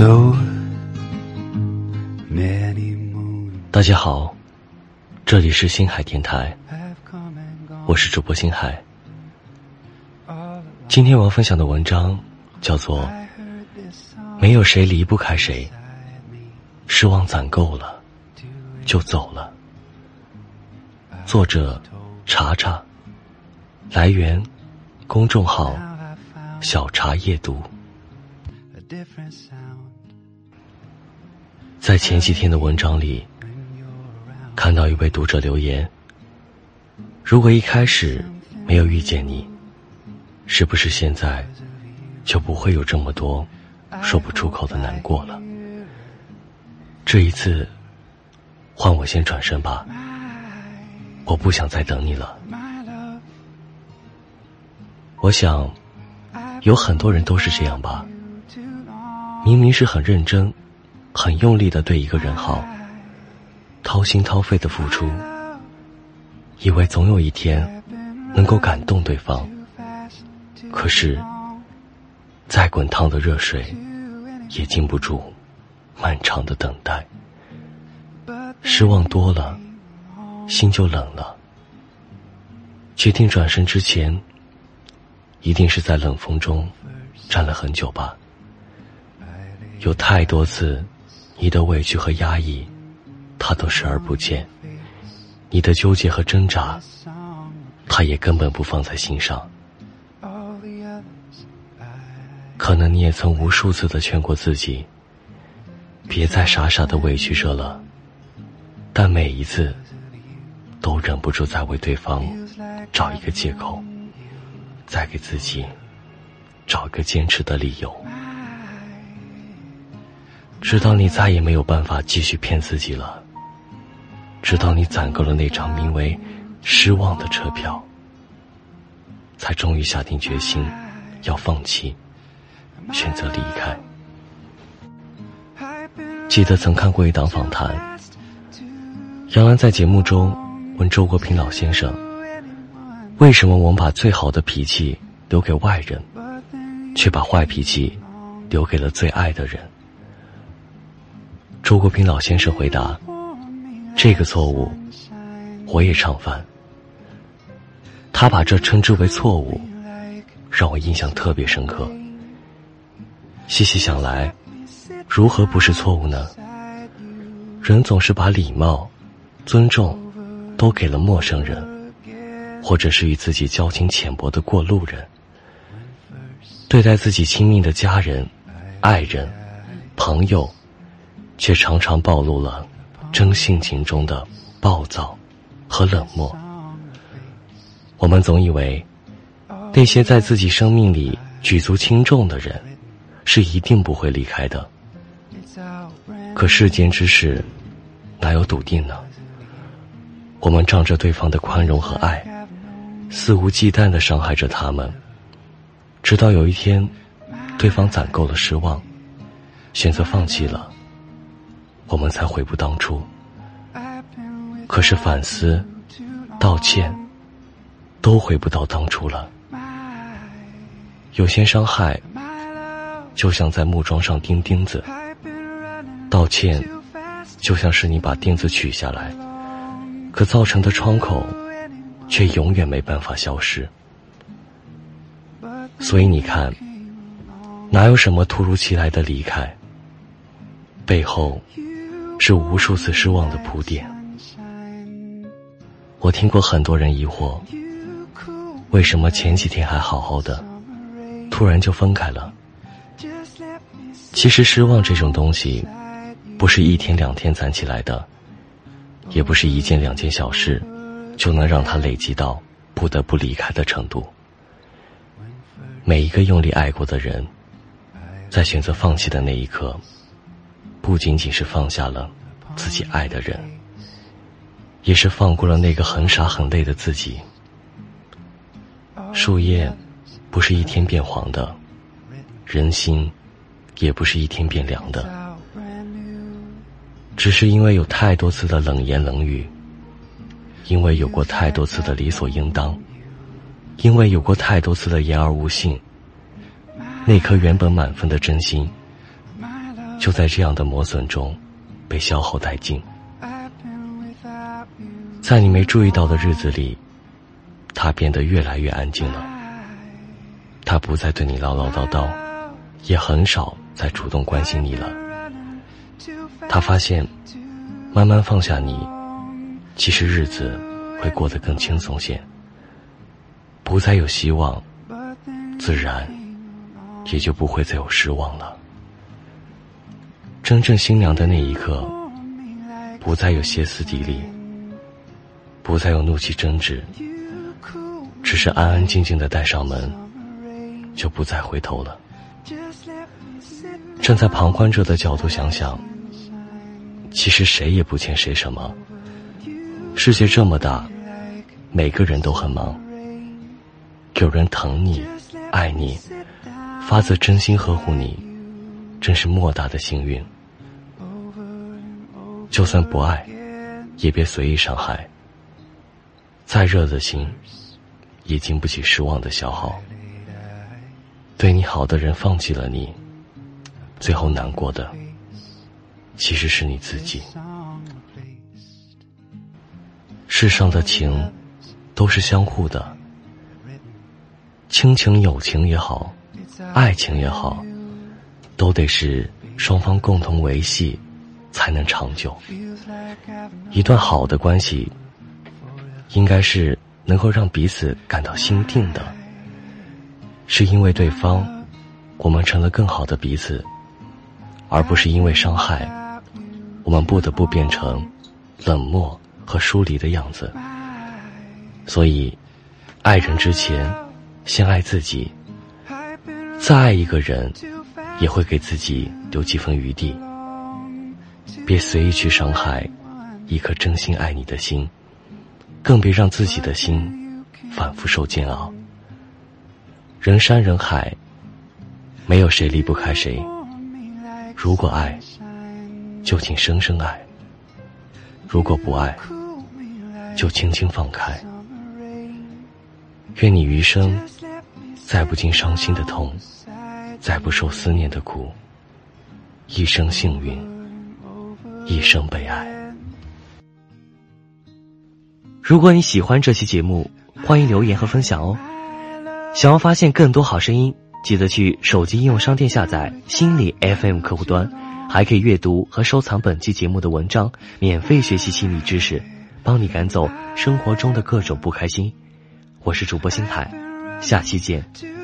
哈喽大家好这里是星海电台我是主播星海。今天我要分享的文章叫做没有谁离不开谁失望攒够了就走了。作者查查来源公众号小茶夜读。在前几天的文章里，看到一位读者留言：如果一开始没有遇见你，是不是现在就不会有这么多说不出口的难过了？这一次，换我先转身吧，我不想再等你了。我想，有很多人都是这样吧，明明是很认真、很用力的对一个人好，掏心掏肺的付出，以为总有一天能够感动对方，可是，再滚烫的热水也经不住漫长的等待。失望多了，心就冷了。决定转身之前，一定是在冷风中站了很久吧。有太多次，你的委屈和压抑，他都视而不见；你的纠结和挣扎，他也根本不放在心上。可能你也曾无数次的劝过自己，别再傻傻的委屈着了，但每一次，都忍不住在为对方找一个借口，再给自己找一个坚持的理由，直到你再也没有办法继续骗自己了，直到你攒够了那张名为“失望”的车票，才终于下定决心要放弃，选择离开。记得曾看过一档访谈，杨澜在节目中问周国平老先生。为什么我们把最好的脾气留给外人，却把坏脾气留给了最爱的人？周国平老先生回答：“这个错误我也常犯。”他把这称之为错误，让我印象特别深刻。细细想来，如何不是错误呢？人总是把礼貌、尊重都给了陌生人。或者是与自己交情浅薄的过路人，对待自己亲密的家人、爱人、朋友，却常常暴露了真性情中的暴躁和冷漠。我们总以为那些在自己生命里举足轻重的人，是一定不会离开的。可世间之事，哪有笃定呢？我们仗着对方的宽容和爱。肆无忌惮的伤害着他们，直到有一天，对方攒够了失望，选择放弃了，我们才悔不当初。可是反思、道歉，都回不到当初了。有些伤害就像在木桩上钉钉子道歉就像是你把钉子取下来，可造成的窗口却永远没办法消失。所以你看，哪有什么突如其来的离开，背后是无数次失望的铺垫。我听过很多人疑惑，为什么前几天还好好的，突然就分开了？其实失望这种东西，不是一天两天攒起来的，也不是一件两件小事，就能让它累积到不得不离开的程度。每一个用力爱过的人，在选择放弃的那一刻，不仅仅是放下了自己爱的人，也是放过了那个很傻很累的自己。树叶不是一天变黄的，人心也不是一天变凉的，只是因为有太多次的冷言冷语，因为有过太多次的理所应当，因为有过太多次的言而无信，那颗原本满分的真心，就在这样的磨损中被消耗殆尽。在你没注意到的日子里，他变得越来越安静了。他不再对你唠唠叨叨，也很少再主动关心你了。他发现，慢慢放下你，其实日子会过得更轻松些。不再有希望，自然也就不会再有失望了。真正心凉的那一刻，不再有歇斯底里，不再有怒气争执，只是安安静静的带上门，就不再回头了。站在旁观者的角度想想，其实谁也不欠谁什么。世界这么大，每个人都很忙，有人疼你、爱你，发自真心呵护你。真是莫大的幸运。就算不爱，也别随意伤害。再热的心，也经不起失望的消耗。对你好的人放弃了你，最后难过的，其实是你自己。世上的情，都是相互的。亲情、友情也好，爱情也好。都得是双方共同维系，才能长久。一段好的关系，应该是能够让彼此感到心定的。是因为对方，我们成了更好的彼此，而不是因为伤害，我们不得不变成冷漠和疏离的样子。所以，爱人之前，先爱自己，再爱一个人。也会给自己留几分余地，别随意去伤害一颗真心爱你的心，更别让自己的心反复受煎熬。人山人海，没有谁离不开谁。如果爱，就请深深爱；如果不爱，就轻轻放开。愿你余生再不经伤心的痛。再不受思念的苦，一生幸运，一生被爱。如果你喜欢这期节目，欢迎留言和分享哦。想要发现更多好声音，记得去手机应用商店下载心理 FM 客户端，还可以阅读和收藏本期节目的文章，免费学习心理知识，帮你赶走生活中的各种不开心。我是主播心海，下期见。